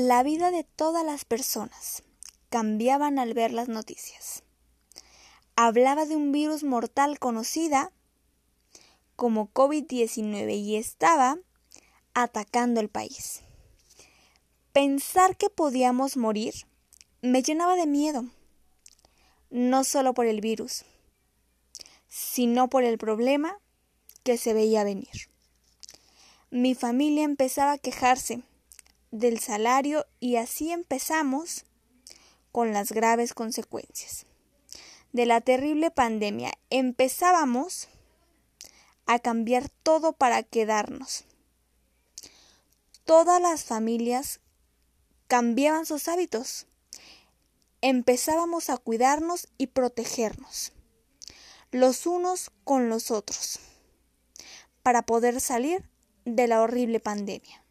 La vida de todas las personas cambiaban al ver las noticias. Hablaba de un virus mortal conocida como COVID-19 y estaba atacando el país. Pensar que podíamos morir me llenaba de miedo, no solo por el virus, sino por el problema que se veía venir. Mi familia empezaba a quejarse del salario y así empezamos con las graves consecuencias de la terrible pandemia. Empezábamos a cambiar todo para quedarnos. Todas las familias cambiaban sus hábitos. Empezábamos a cuidarnos y protegernos los unos con los otros para poder salir de la horrible pandemia.